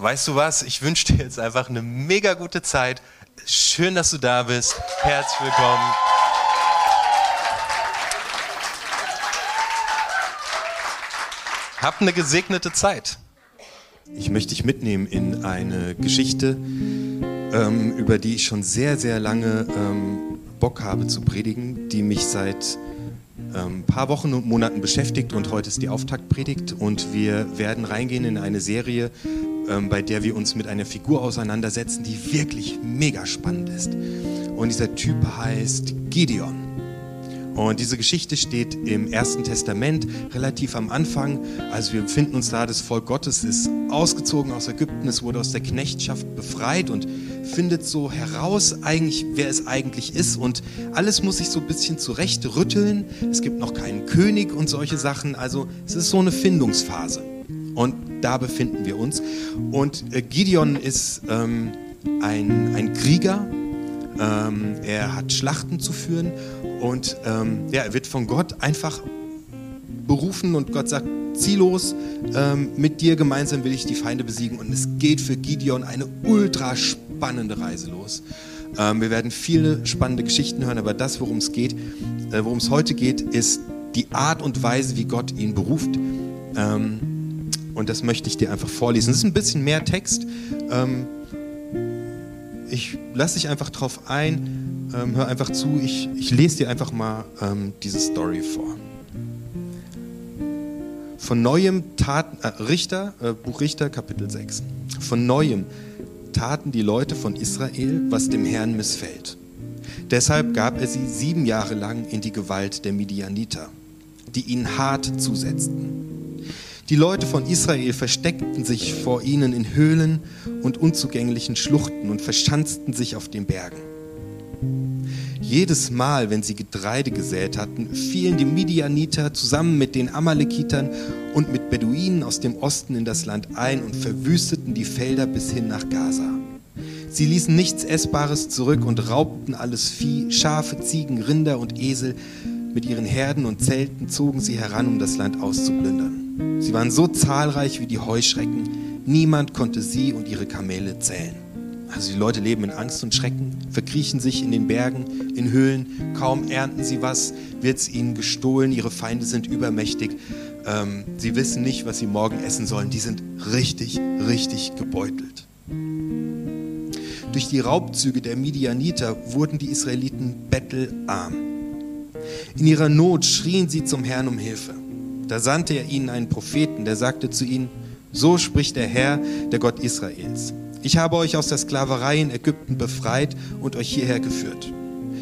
weißt du was? Ich wünsche dir jetzt einfach eine mega gute Zeit. Schön, dass du da bist. Herzlich willkommen. Hab eine gesegnete Zeit. Ich möchte dich mitnehmen in eine Geschichte, ähm, über die ich schon sehr, sehr lange ähm, Bock habe zu predigen, die mich seit ein ähm, paar Wochen und Monaten beschäftigt und heute ist die Auftaktpredigt und wir werden reingehen in eine Serie, ähm, bei der wir uns mit einer Figur auseinandersetzen, die wirklich mega spannend ist. Und dieser Typ heißt Gideon. Und diese Geschichte steht im Ersten Testament relativ am Anfang. Also wir befinden uns da, das Volk Gottes ist ausgezogen aus Ägypten, es wurde aus der Knechtschaft befreit und findet so heraus eigentlich, wer es eigentlich ist. Und alles muss sich so ein bisschen zurecht rütteln. Es gibt noch keinen König und solche Sachen. Also es ist so eine Findungsphase. Und da befinden wir uns. Und äh, Gideon ist ähm, ein, ein Krieger. Ähm, er hat Schlachten zu führen und ähm, ja, er wird von Gott einfach berufen und Gott sagt, zieh los, ähm, mit dir gemeinsam will ich die Feinde besiegen. Und es geht für Gideon eine ultra spannende Reise los. Ähm, wir werden viele spannende Geschichten hören, aber das, worum es geht, äh, worum es heute geht, ist die Art und Weise, wie Gott ihn beruft. Ähm, und das möchte ich dir einfach vorlesen. Es ist ein bisschen mehr Text. Ähm, ich lasse dich einfach drauf ein. Ähm, hör einfach zu. Ich, ich lese dir einfach mal ähm, diese Story vor. Von neuem taten, äh, Richter, äh, Buch Richter, Kapitel 6. Von neuem taten die Leute von Israel, was dem Herrn missfällt. Deshalb gab er sie sieben Jahre lang in die Gewalt der Midianiter, die ihnen hart zusetzten. Die Leute von Israel versteckten sich vor ihnen in Höhlen und unzugänglichen Schluchten und verschanzten sich auf den Bergen. Jedes Mal, wenn sie Getreide gesät hatten, fielen die Midianiter zusammen mit den Amalekitern und mit Beduinen aus dem Osten in das Land ein und verwüsteten die Felder bis hin nach Gaza. Sie ließen nichts Essbares zurück und raubten alles Vieh, Schafe, Ziegen, Rinder und Esel. Mit ihren Herden und Zelten zogen sie heran, um das Land auszuplündern. Sie waren so zahlreich wie die Heuschrecken. Niemand konnte sie und ihre Kamele zählen. Also die Leute leben in Angst und Schrecken, verkriechen sich in den Bergen, in Höhlen. Kaum ernten sie was, wird es ihnen gestohlen. Ihre Feinde sind übermächtig. Ähm, sie wissen nicht, was sie morgen essen sollen. Die sind richtig, richtig gebeutelt. Durch die Raubzüge der Midianiter wurden die Israeliten bettelarm. In ihrer Not schrien sie zum Herrn um Hilfe. Da sandte er ihnen einen Propheten, der sagte zu ihnen, so spricht der Herr, der Gott Israels. Ich habe euch aus der Sklaverei in Ägypten befreit und euch hierher geführt.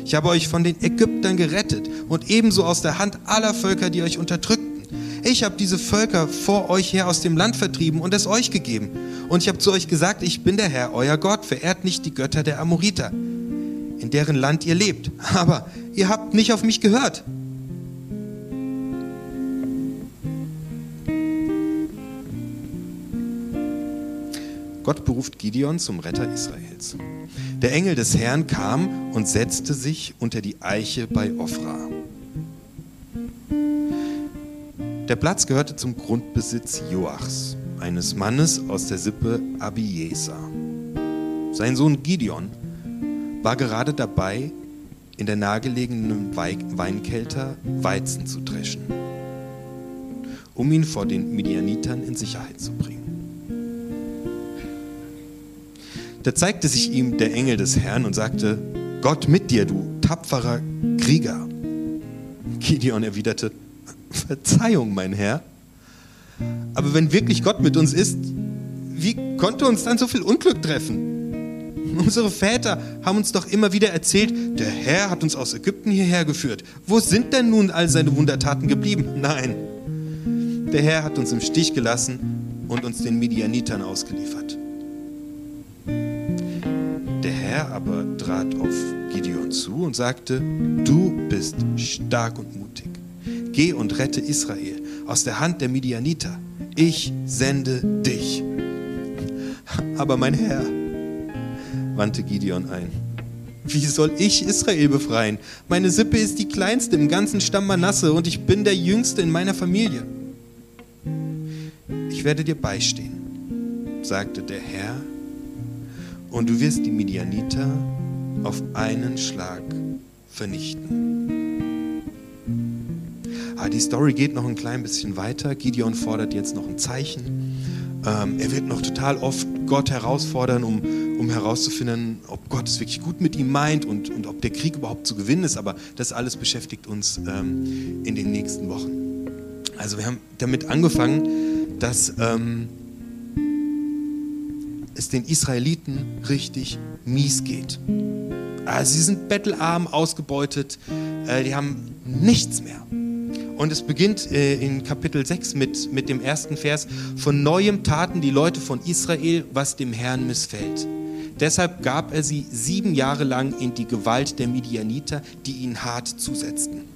Ich habe euch von den Ägyptern gerettet und ebenso aus der Hand aller Völker, die euch unterdrückten. Ich habe diese Völker vor euch her aus dem Land vertrieben und es euch gegeben. Und ich habe zu euch gesagt, ich bin der Herr, euer Gott, verehrt nicht die Götter der Amoriter, in deren Land ihr lebt. Aber ihr habt nicht auf mich gehört. Gott beruft Gideon zum Retter Israels. Der Engel des Herrn kam und setzte sich unter die Eiche bei Ophra. Der Platz gehörte zum Grundbesitz Joachs, eines Mannes aus der Sippe Abieser. Sein Sohn Gideon war gerade dabei, in der nahegelegenen Weinkelter Weizen zu dreschen, um ihn vor den Midianitern in Sicherheit zu bringen. Da zeigte sich ihm der Engel des Herrn und sagte, Gott mit dir, du tapferer Krieger. Gideon erwiderte, Verzeihung, mein Herr. Aber wenn wirklich Gott mit uns ist, wie konnte uns dann so viel Unglück treffen? Unsere Väter haben uns doch immer wieder erzählt, der Herr hat uns aus Ägypten hierher geführt. Wo sind denn nun all seine Wundertaten geblieben? Nein, der Herr hat uns im Stich gelassen und uns den Midianitern ausgeliefert. Herr aber trat auf Gideon zu und sagte, du bist stark und mutig. Geh und rette Israel aus der Hand der Midianiter. Ich sende dich. Aber mein Herr, wandte Gideon ein, wie soll ich Israel befreien? Meine Sippe ist die kleinste im ganzen Stamm Manasse und ich bin der Jüngste in meiner Familie. Ich werde dir beistehen, sagte der Herr, und du wirst die Midianiter auf einen Schlag vernichten. Ah, die Story geht noch ein klein bisschen weiter. Gideon fordert jetzt noch ein Zeichen. Ähm, er wird noch total oft Gott herausfordern, um, um herauszufinden, ob Gott es wirklich gut mit ihm meint und, und ob der Krieg überhaupt zu gewinnen ist. Aber das alles beschäftigt uns ähm, in den nächsten Wochen. Also wir haben damit angefangen, dass ähm, es den Israeliten richtig mies geht. Also sie sind bettelarm, ausgebeutet, äh, die haben nichts mehr. Und es beginnt äh, in Kapitel 6 mit, mit dem ersten Vers. Von neuem taten die Leute von Israel, was dem Herrn missfällt. Deshalb gab er sie sieben Jahre lang in die Gewalt der Midianiter, die ihnen hart zusetzten.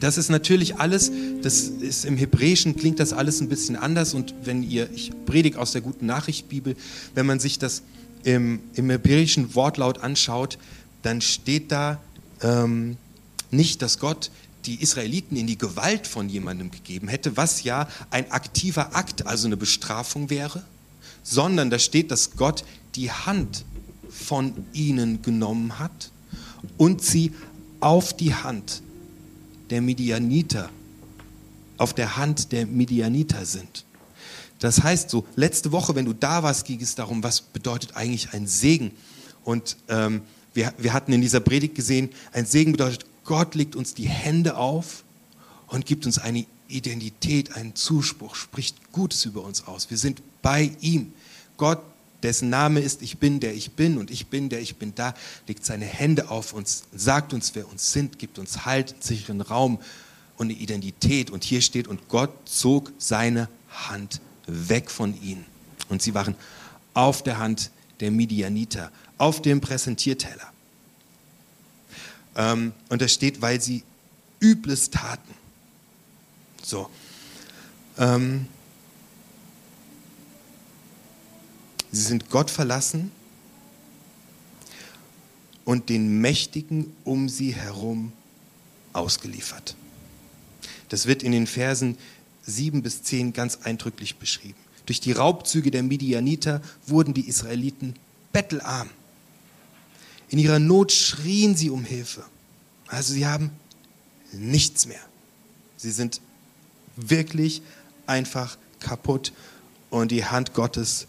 Das ist natürlich alles, das ist im Hebräischen klingt das alles ein bisschen anders und wenn ihr, ich predige aus der guten Nachricht Bibel, wenn man sich das im, im hebräischen Wortlaut anschaut, dann steht da ähm, nicht, dass Gott die Israeliten in die Gewalt von jemandem gegeben hätte, was ja ein aktiver Akt, also eine Bestrafung wäre, sondern da steht, dass Gott die Hand von ihnen genommen hat und sie auf die Hand der Midianiter, auf der Hand der Midianiter sind. Das heißt so, letzte Woche, wenn du da warst, ging es darum, was bedeutet eigentlich ein Segen. Und ähm, wir, wir hatten in dieser Predigt gesehen, ein Segen bedeutet, Gott legt uns die Hände auf und gibt uns eine Identität, einen Zuspruch, spricht Gutes über uns aus. Wir sind bei ihm. Gott, dessen Name ist Ich bin, der ich bin und ich bin, der ich bin da, legt seine Hände auf uns, sagt uns, wer uns sind, gibt uns Halt, sicheren Raum und eine Identität. Und hier steht, und Gott zog seine Hand weg von ihnen. Und sie waren auf der Hand der Midianiter, auf dem Präsentierteller. Ähm, und da steht, weil sie Übles taten. So. Ähm, sie sind Gott verlassen und den Mächtigen um sie herum ausgeliefert. Das wird in den Versen 7 bis 10 ganz eindrücklich beschrieben. Durch die Raubzüge der Midianiter wurden die Israeliten bettelarm. In ihrer Not schrien sie um Hilfe. Also sie haben nichts mehr. Sie sind wirklich einfach kaputt und die Hand Gottes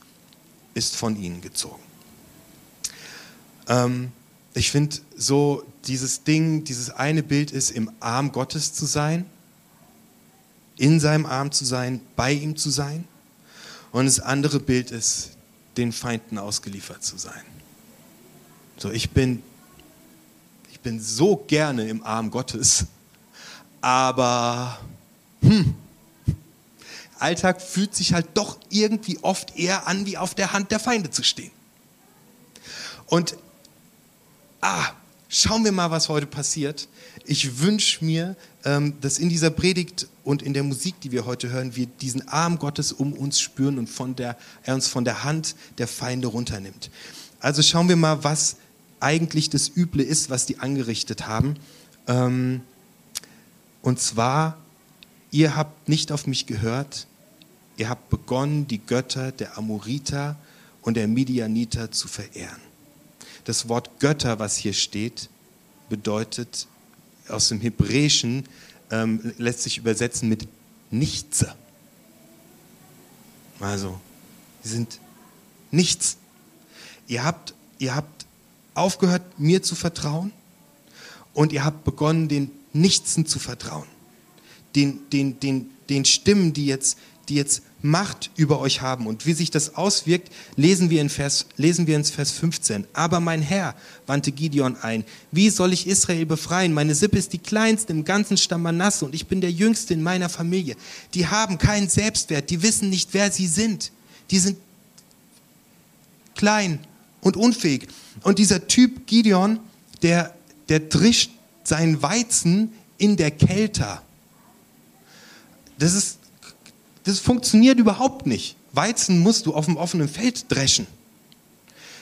ist von ihnen gezogen. Ähm, ich finde so dieses Ding, dieses eine Bild ist, im Arm Gottes zu sein in seinem Arm zu sein, bei ihm zu sein. Und das andere Bild ist, den Feinden ausgeliefert zu sein. So, ich bin, ich bin so gerne im Arm Gottes, aber hm, Alltag fühlt sich halt doch irgendwie oft eher an, wie auf der Hand der Feinde zu stehen. Und ah, schauen wir mal, was heute passiert. Ich wünsche mir, ähm, dass in dieser Predigt und in der Musik, die wir heute hören, wir diesen Arm Gottes um uns spüren und von der, er uns von der Hand der Feinde runternimmt. Also schauen wir mal, was eigentlich das Üble ist, was die angerichtet haben. Ähm, und zwar, ihr habt nicht auf mich gehört, ihr habt begonnen, die Götter der Amoriter und der Midianiter zu verehren. Das Wort Götter, was hier steht, bedeutet aus dem Hebräischen ähm, lässt sich übersetzen mit Nichts. Also, sie sind nichts. Ihr habt, ihr habt aufgehört, mir zu vertrauen und ihr habt begonnen, den Nichtsen zu vertrauen. Den, den, den, den Stimmen, die jetzt, die jetzt Macht über euch haben. Und wie sich das auswirkt, lesen wir, in Vers, lesen wir in Vers 15. Aber mein Herr, wandte Gideon ein, wie soll ich Israel befreien? Meine Sippe ist die kleinste im ganzen Stamm Manasse und ich bin der Jüngste in meiner Familie. Die haben keinen Selbstwert, die wissen nicht, wer sie sind. Die sind klein und unfähig. Und dieser Typ Gideon, der, der drischt seinen Weizen in der Kälte. Das, ist, das funktioniert überhaupt nicht. Weizen musst du auf dem offenen Feld dreschen.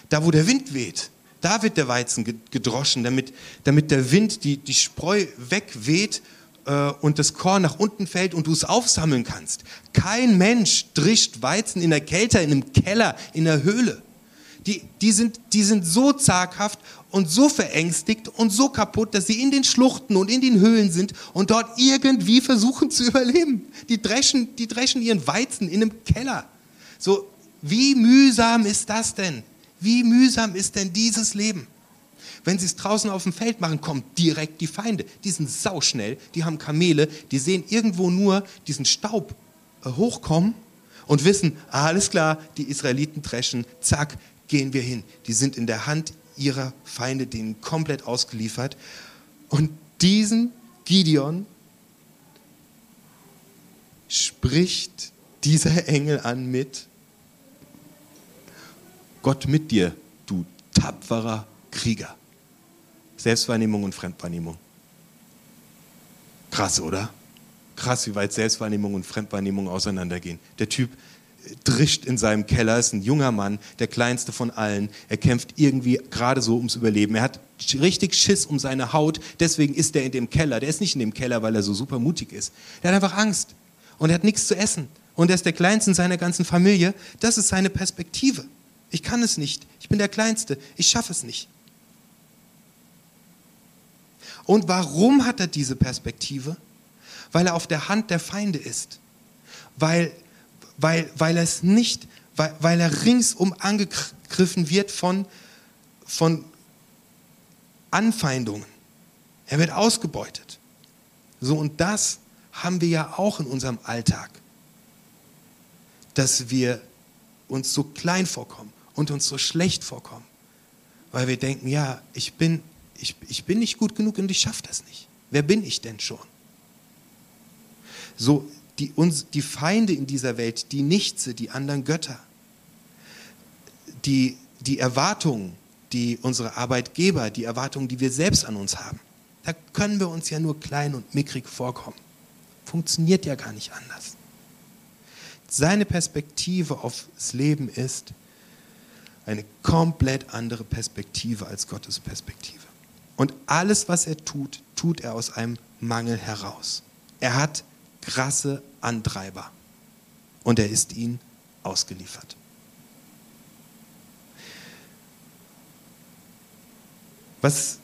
Da, wo der Wind weht, da wird der Weizen gedroschen, damit, damit der Wind die, die Spreu wegweht äh, und das Korn nach unten fällt und du es aufsammeln kannst. Kein Mensch drischt Weizen in der Kälte, in einem Keller, in der Höhle. Die, die, sind, die sind so zaghaft und so verängstigt und so kaputt, dass sie in den Schluchten und in den Höhlen sind und dort irgendwie versuchen zu überleben. Die dreschen, die dreschen ihren Weizen in einem Keller. So, wie mühsam ist das denn? Wie mühsam ist denn dieses Leben? Wenn sie es draußen auf dem Feld machen, kommen direkt die Feinde. Die sind sauschnell, die haben Kamele, die sehen irgendwo nur diesen Staub äh, hochkommen und wissen, alles klar, die Israeliten dreschen, zack, gehen wir hin. Die sind in der Hand ihrer Feinde, denen komplett ausgeliefert. Und diesen Gideon spricht dieser Engel an mit Gott mit dir, du tapferer Krieger. Selbstwahrnehmung und Fremdwahrnehmung. Krass, oder? Krass, wie weit Selbstwahrnehmung und Fremdwahrnehmung auseinandergehen. Der Typ drischt in seinem Keller, ist ein junger Mann, der kleinste von allen. Er kämpft irgendwie gerade so ums Überleben. Er hat richtig Schiss um seine Haut, deswegen ist er in dem Keller. Der ist nicht in dem Keller, weil er so super mutig ist. Er hat einfach Angst und er hat nichts zu essen. Und er ist der Kleinste in seiner ganzen Familie. Das ist seine Perspektive. Ich kann es nicht. Ich bin der Kleinste. Ich schaffe es nicht. Und warum hat er diese Perspektive? Weil er auf der Hand der Feinde ist. Weil, weil, weil er es nicht, weil, weil er ringsum angegriffen wird von, von Anfeindungen. Er wird ausgebeutet. So, und das haben wir ja auch in unserem Alltag. Dass wir uns so klein vorkommen und uns so schlecht vorkommen. Weil wir denken, ja, ich bin ich, ich bin nicht gut genug und ich schaffe das nicht. Wer bin ich denn schon? So, die, uns, die Feinde in dieser Welt, die Nichtse, die anderen Götter, die, die Erwartungen, die unsere Arbeitgeber, die Erwartungen, die wir selbst an uns haben, da können wir uns ja nur klein und mickrig vorkommen. Funktioniert ja gar nicht anders. Seine Perspektive aufs Leben ist eine komplett andere Perspektive als Gottes Perspektive. Und alles, was er tut, tut er aus einem Mangel heraus. Er hat krasse Antreiber und er ist ihnen ausgeliefert. Was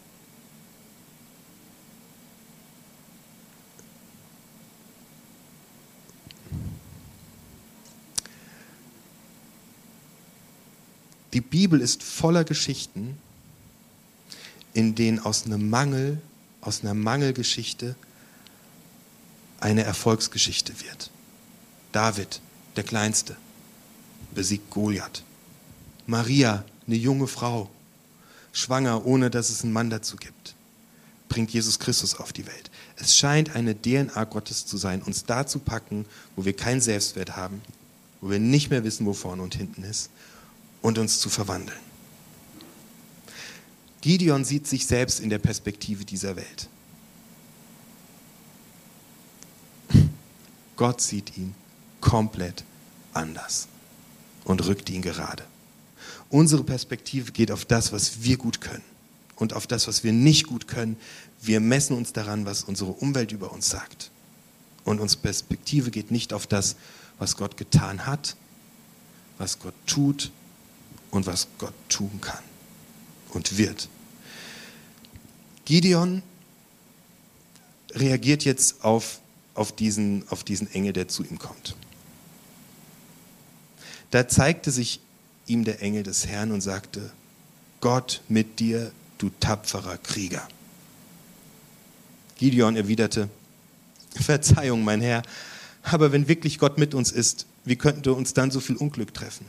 Die Bibel ist voller Geschichten, in denen aus einem Mangel, aus einer Mangelgeschichte eine Erfolgsgeschichte wird. David, der Kleinste, besiegt Goliath. Maria, eine junge Frau, schwanger, ohne dass es einen Mann dazu gibt, bringt Jesus Christus auf die Welt. Es scheint eine DNA Gottes zu sein, uns da zu packen, wo wir keinen Selbstwert haben, wo wir nicht mehr wissen, wo vorne und hinten ist, und uns zu verwandeln. Gideon sieht sich selbst in der Perspektive dieser Welt. Gott sieht ihn komplett anders und rückt ihn gerade. Unsere Perspektive geht auf das, was wir gut können und auf das, was wir nicht gut können. Wir messen uns daran, was unsere Umwelt über uns sagt. Und unsere Perspektive geht nicht auf das, was Gott getan hat, was Gott tut und was Gott tun kann und wird. Gideon reagiert jetzt auf, auf, diesen, auf diesen Engel, der zu ihm kommt. Da zeigte sich ihm der Engel des Herrn und sagte, Gott mit dir, du tapferer Krieger. Gideon erwiderte, Verzeihung, mein Herr, aber wenn wirklich Gott mit uns ist, wie könnte uns dann so viel Unglück treffen?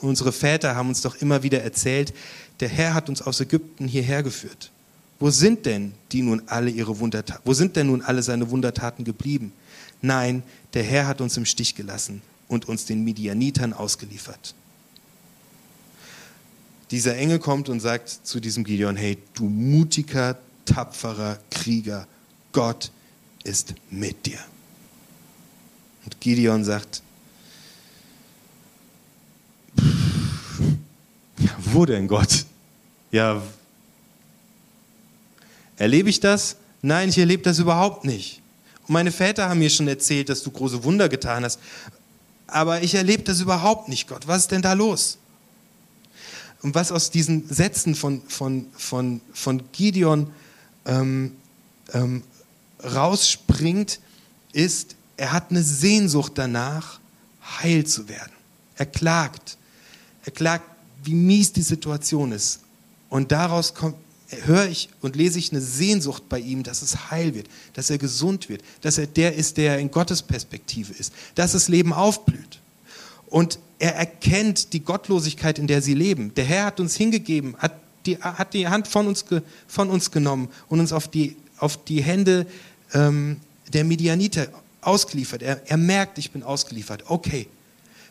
Unsere Väter haben uns doch immer wieder erzählt, der Herr hat uns aus Ägypten hierher geführt. Wo sind denn die nun alle ihre Wundertaten? Wo sind denn nun alle seine Wundertaten geblieben? Nein, der Herr hat uns im Stich gelassen und uns den Midianitern ausgeliefert. dieser Engel kommt und sagt zu diesem Gideon, hey, du mutiger, tapferer Krieger, Gott ist mit dir. Und Gideon sagt, wo denn Gott? Ja, erlebe ich das? Nein, ich erlebe das überhaupt nicht. Und meine Väter haben mir schon erzählt, dass du große Wunder getan hast. Aber ich erlebe das überhaupt nicht, Gott. Was ist denn da los? Und was aus diesen Sätzen von, von, von, von Gideon ähm, ähm, rausspringt, ist, er hat eine Sehnsucht danach, heil zu werden. Er klagt. Er klagt, wie mies die Situation ist. Und daraus kommt, höre ich und lese ich eine Sehnsucht bei ihm, dass es heil wird, dass er gesund wird, dass er der ist, der in Gottes Perspektive ist, dass das Leben aufblüht. Und er erkennt die Gottlosigkeit, in der sie leben. Der Herr hat uns hingegeben, hat die, hat die Hand von uns, von uns genommen und uns auf die, auf die Hände ähm, der Midianiter ausgeliefert. Er, er merkt, ich bin ausgeliefert. Okay,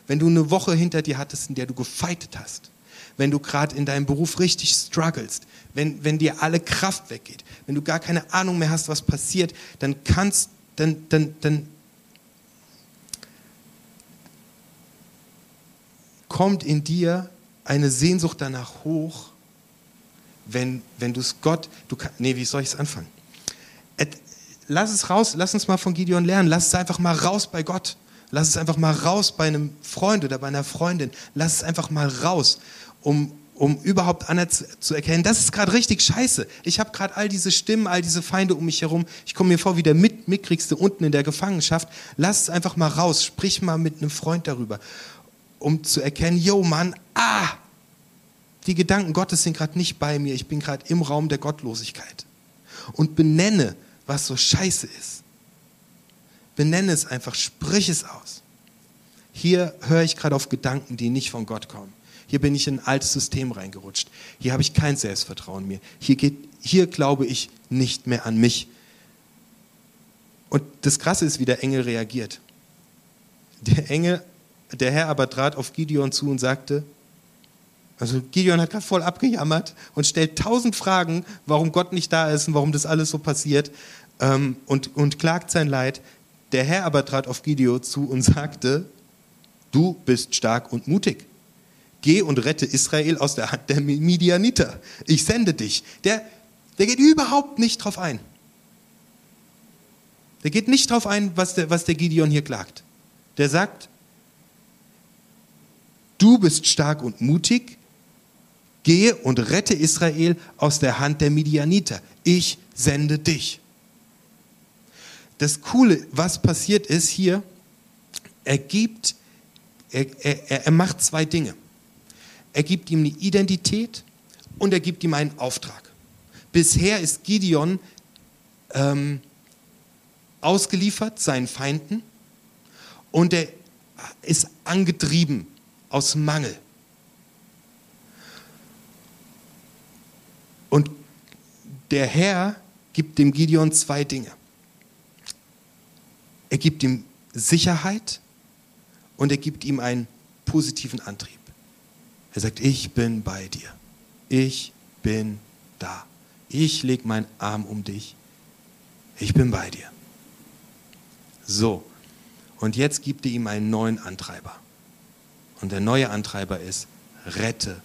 wenn du eine Woche hinter dir hattest, in der du gefeitet hast, wenn du gerade in deinem Beruf richtig strugglest, wenn, wenn dir alle Kraft weggeht, wenn du gar keine Ahnung mehr hast, was passiert, dann kannst, dann, dann, dann kommt in dir eine Sehnsucht danach hoch, wenn, wenn du es Gott, du kann, nee, wie soll ich es anfangen? lass es raus, lass uns mal von Gideon lernen, lass es einfach mal raus bei Gott. Lass es einfach mal raus bei einem Freund oder bei einer Freundin. Lass es einfach mal raus, um, um überhaupt zu erkennen, das ist gerade richtig scheiße. Ich habe gerade all diese Stimmen, all diese Feinde um mich herum. Ich komme mir vor wie der Mit Mitkriegste unten in der Gefangenschaft. Lass es einfach mal raus. Sprich mal mit einem Freund darüber, um zu erkennen, yo Mann, ah, die Gedanken Gottes sind gerade nicht bei mir. Ich bin gerade im Raum der Gottlosigkeit. Und benenne, was so scheiße ist. Benenne es einfach, sprich es aus. Hier höre ich gerade auf Gedanken, die nicht von Gott kommen. Hier bin ich in ein altes System reingerutscht. Hier habe ich kein Selbstvertrauen mehr. Hier, geht, hier glaube ich nicht mehr an mich. Und das Krasse ist, wie der Engel reagiert. Der Engel, der Herr aber trat auf Gideon zu und sagte, also Gideon hat gerade voll abgejammert und stellt tausend Fragen, warum Gott nicht da ist und warum das alles so passiert ähm, und, und klagt sein Leid. Der Herr aber trat auf Gideon zu und sagte, du bist stark und mutig. Geh und rette Israel aus der Hand der Midianiter. Ich sende dich. Der, der geht überhaupt nicht drauf ein. Der geht nicht drauf ein, was der, was der Gideon hier klagt. Der sagt, du bist stark und mutig, gehe und rette Israel aus der Hand der Midianiter. Ich sende dich. Das Coole, was passiert ist hier, er gibt, er, er, er macht zwei Dinge. Er gibt ihm eine Identität und er gibt ihm einen Auftrag. Bisher ist Gideon ähm, ausgeliefert seinen Feinden und er ist angetrieben aus Mangel. Und der Herr gibt dem Gideon zwei Dinge. Er gibt ihm Sicherheit und er gibt ihm einen positiven Antrieb. Er sagt, ich bin bei dir. Ich bin da. Ich lege meinen Arm um dich. Ich bin bei dir. So, und jetzt gibt er ihm einen neuen Antreiber. Und der neue Antreiber ist, rette,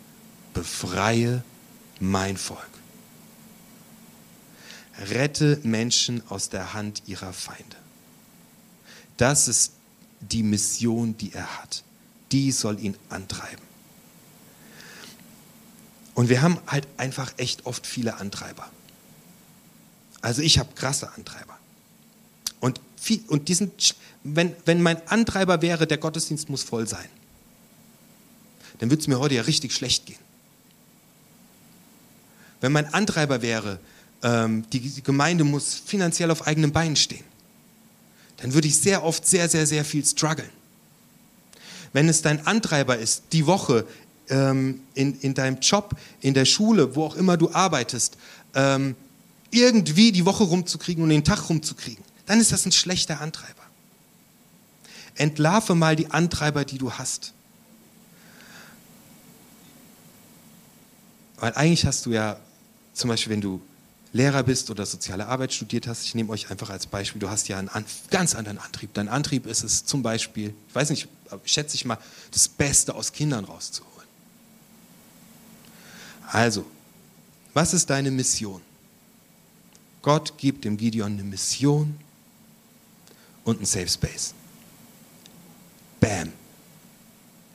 befreie mein Volk. Rette Menschen aus der Hand ihrer Feinde. Das ist die Mission, die er hat. Die soll ihn antreiben. Und wir haben halt einfach echt oft viele Antreiber. Also ich habe krasse Antreiber. Und, viel, und diesen, wenn, wenn mein Antreiber wäre, der Gottesdienst muss voll sein, dann würde es mir heute ja richtig schlecht gehen. Wenn mein Antreiber wäre, ähm, die, die Gemeinde muss finanziell auf eigenen Beinen stehen, dann würde ich sehr oft sehr, sehr, sehr viel strugglen. Wenn es dein Antreiber ist, die Woche ähm, in, in deinem Job, in der Schule, wo auch immer du arbeitest, ähm, irgendwie die Woche rumzukriegen und den Tag rumzukriegen, dann ist das ein schlechter Antreiber. Entlarve mal die Antreiber, die du hast. Weil eigentlich hast du ja, zum Beispiel, wenn du Lehrer bist oder soziale Arbeit studiert hast, ich nehme euch einfach als Beispiel, du hast ja einen an, ganz anderen Antrieb. Dein Antrieb ist es zum Beispiel, ich weiß nicht, schätze ich mal, das Beste aus Kindern rauszuholen. Also, was ist deine Mission? Gott gibt dem Gideon eine Mission und einen Safe Space. Bam.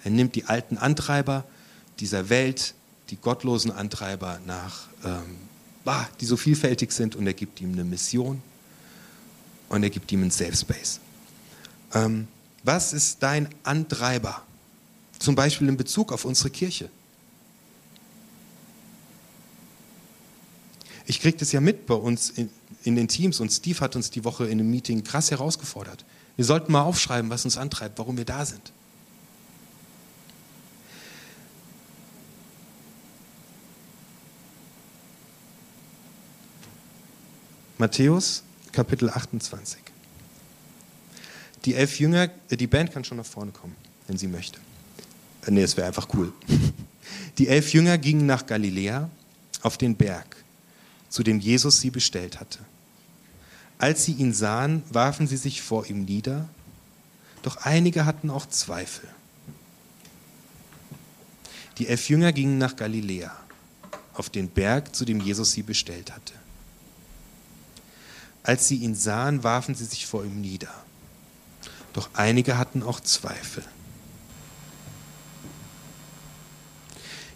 Er nimmt die alten Antreiber dieser Welt, die gottlosen Antreiber nach, ähm, die so vielfältig sind, und er gibt ihm eine Mission und er gibt ihm einen Safe Space. Ähm, was ist dein Antreiber? Zum Beispiel in Bezug auf unsere Kirche. Ich kriege das ja mit bei uns in, in, den Teams und Steve hat uns die Woche in einem Meeting krass herausgefordert. Wir sollten mal aufschreiben, was uns antreibt, warum wir da sind. Matthäus Kapitel 28. Die elf Jünger, äh, die Band kann schon nach vorne kommen, wenn sie möchte. Äh, nee, es wäre einfach cool. Die elf Jünger gingen nach Galiläa auf den Berg, zu dem Jesus sie bestellt hatte. Als sie ihn sahen, warfen sie sich vor ihm nieder, doch einige hatten auch Zweifel. Die elf Jünger gingen nach Galiläa, auf den Berg, zu dem Jesus sie bestellt hatte. Als sie ihn sahen, warfen sie sich vor ihm nieder. Doch einige hatten auch Zweifel.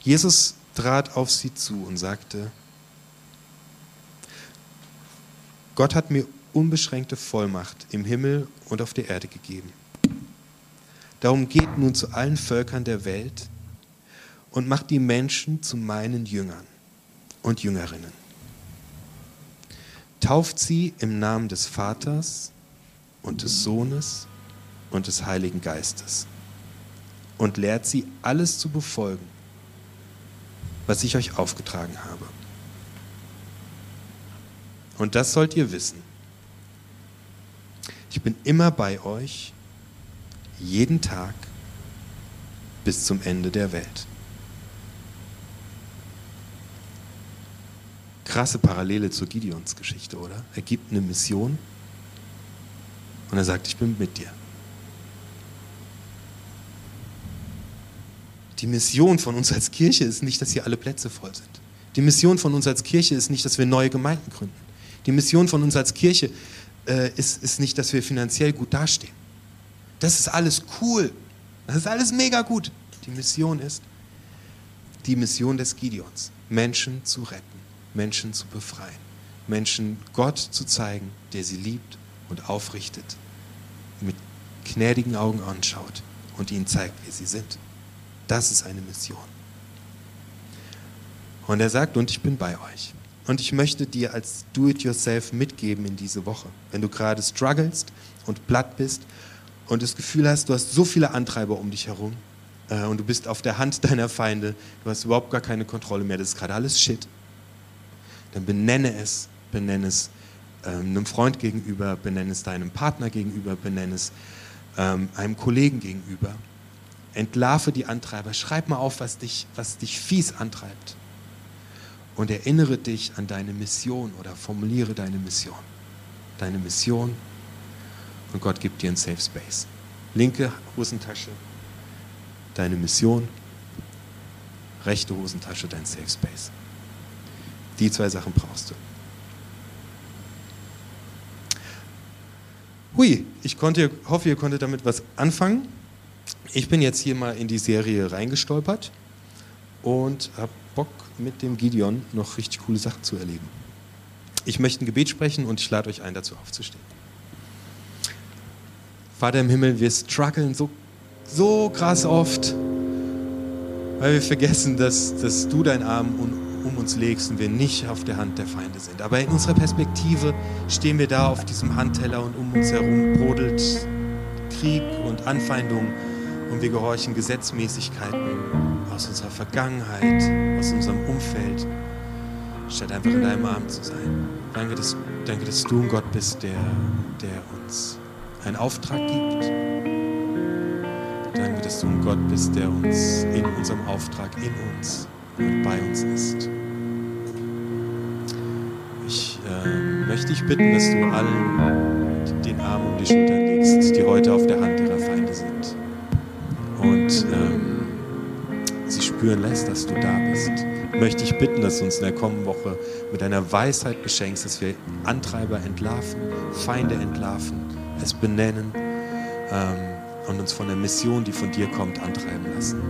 Jesus trat auf sie zu und sagte, Gott hat mir unbeschränkte Vollmacht im Himmel und auf der Erde gegeben. Darum geht nun zu allen Völkern der Welt und macht die Menschen zu meinen Jüngern und Jüngerinnen. Tauft sie im Namen des Vaters und des Sohnes und des Heiligen Geistes und lehrt sie alles zu befolgen, was ich euch aufgetragen habe. Und das sollt ihr wissen. Ich bin immer bei euch, jeden Tag bis zum Ende der Welt. Krasse Parallele zur Gideons Geschichte, oder? Er gibt eine Mission und er sagt, ich bin mit dir. Die Mission von uns als Kirche ist nicht, dass hier alle Plätze voll sind. Die Mission von uns als Kirche ist nicht, dass wir neue Gemeinden gründen. Die Mission von uns als Kirche äh, ist, ist nicht, dass wir finanziell gut dastehen. Das ist alles cool. Das ist alles mega gut. Die Mission ist die Mission des Gideons, Menschen zu retten, Menschen zu befreien, Menschen Gott zu zeigen, der sie liebt und aufrichtet, mit gnädigen Augen anschaut und ihnen zeigt, wer sie sind. Das ist eine Mission. Und er sagt, und ich bin bei euch. Und ich möchte dir als Do-it-yourself mitgeben in diese Woche. Wenn du gerade strugglest und platt bist und das Gefühl hast, du hast so viele Antreiber um dich herum äh, und du bist auf der Hand deiner Feinde, du hast überhaupt gar keine Kontrolle mehr, das ist gerade alles Shit, dann benenne es, benenne es ähm, einem Freund gegenüber, benenne es deinem Partner gegenüber, benenne es ähm, einem Kollegen gegenüber Entlarve die Antreiber. Schreib mal auf, was dich, was dich fies antreibt. Und erinnere dich an deine Mission oder formuliere deine Mission. Deine Mission und Gott gibt dir einen Safe Space. Linke Hosentasche, deine Mission. Rechte Hosentasche, dein Safe Space. Die zwei Sachen brauchst du. Hui, ich konnte, hoffe, ihr konntet damit was anfangen. Ich bin jetzt hier mal in die Serie reingestolpert und habe Bock mit dem Gideon noch richtig coole Sachen zu erleben. Ich möchte ein Gebet sprechen und ich lade euch ein, dazu aufzustehen. Vater im Himmel, wir strugglen so, so krass oft, weil wir vergessen, dass, dass du deinen Arm um, um uns legst und wir nicht auf der Hand der Feinde sind. Aber in unserer Perspektive stehen wir da auf diesem Handteller und um uns herum brodelt Krieg und Anfeindung und wir gehorchen Gesetzmäßigkeiten aus unserer Vergangenheit, aus unserem Umfeld, statt einfach in deinem Arm zu sein. Danke, dass, danke, dass du ein Gott bist, der, der uns einen Auftrag gibt. Danke, dass du ein Gott bist, der uns in unserem Auftrag, in uns und bei uns ist. Ich äh, möchte dich bitten, dass du allen den Arm um die Schultern legst, die heute auf der Hand spüren lässt, dass du da bist. Möchte ich bitten, dass du uns in der kommenden Woche mit deiner Weisheit beschenkst, dass wir Antreiber entlarven, Feinde entlarven, es benennen ähm, und uns von der Mission, die von dir kommt, antreiben lassen.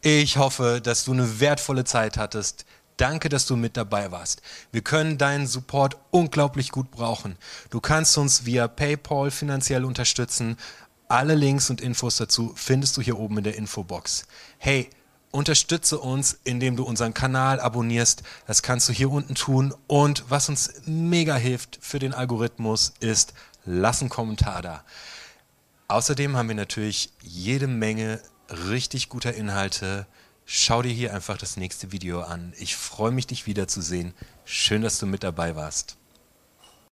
Ich hoffe, dass du eine wertvolle Zeit hattest. Danke, dass du mit dabei warst. Wir können deinen Support unglaublich gut brauchen. Du kannst uns via PayPal finanziell unterstützen. Alle Links und Infos dazu findest du hier oben in der Infobox. Hey, unterstütze uns, indem du unseren Kanal abonnierst. Das kannst du hier unten tun. Und was uns mega hilft für den Algorithmus ist, lass einen Kommentar da. Außerdem haben wir natürlich jede Menge richtig guter Inhalte. Schau dir hier einfach das nächste Video an. Ich freue mich, dich wiederzusehen. Schön, dass du mit dabei warst.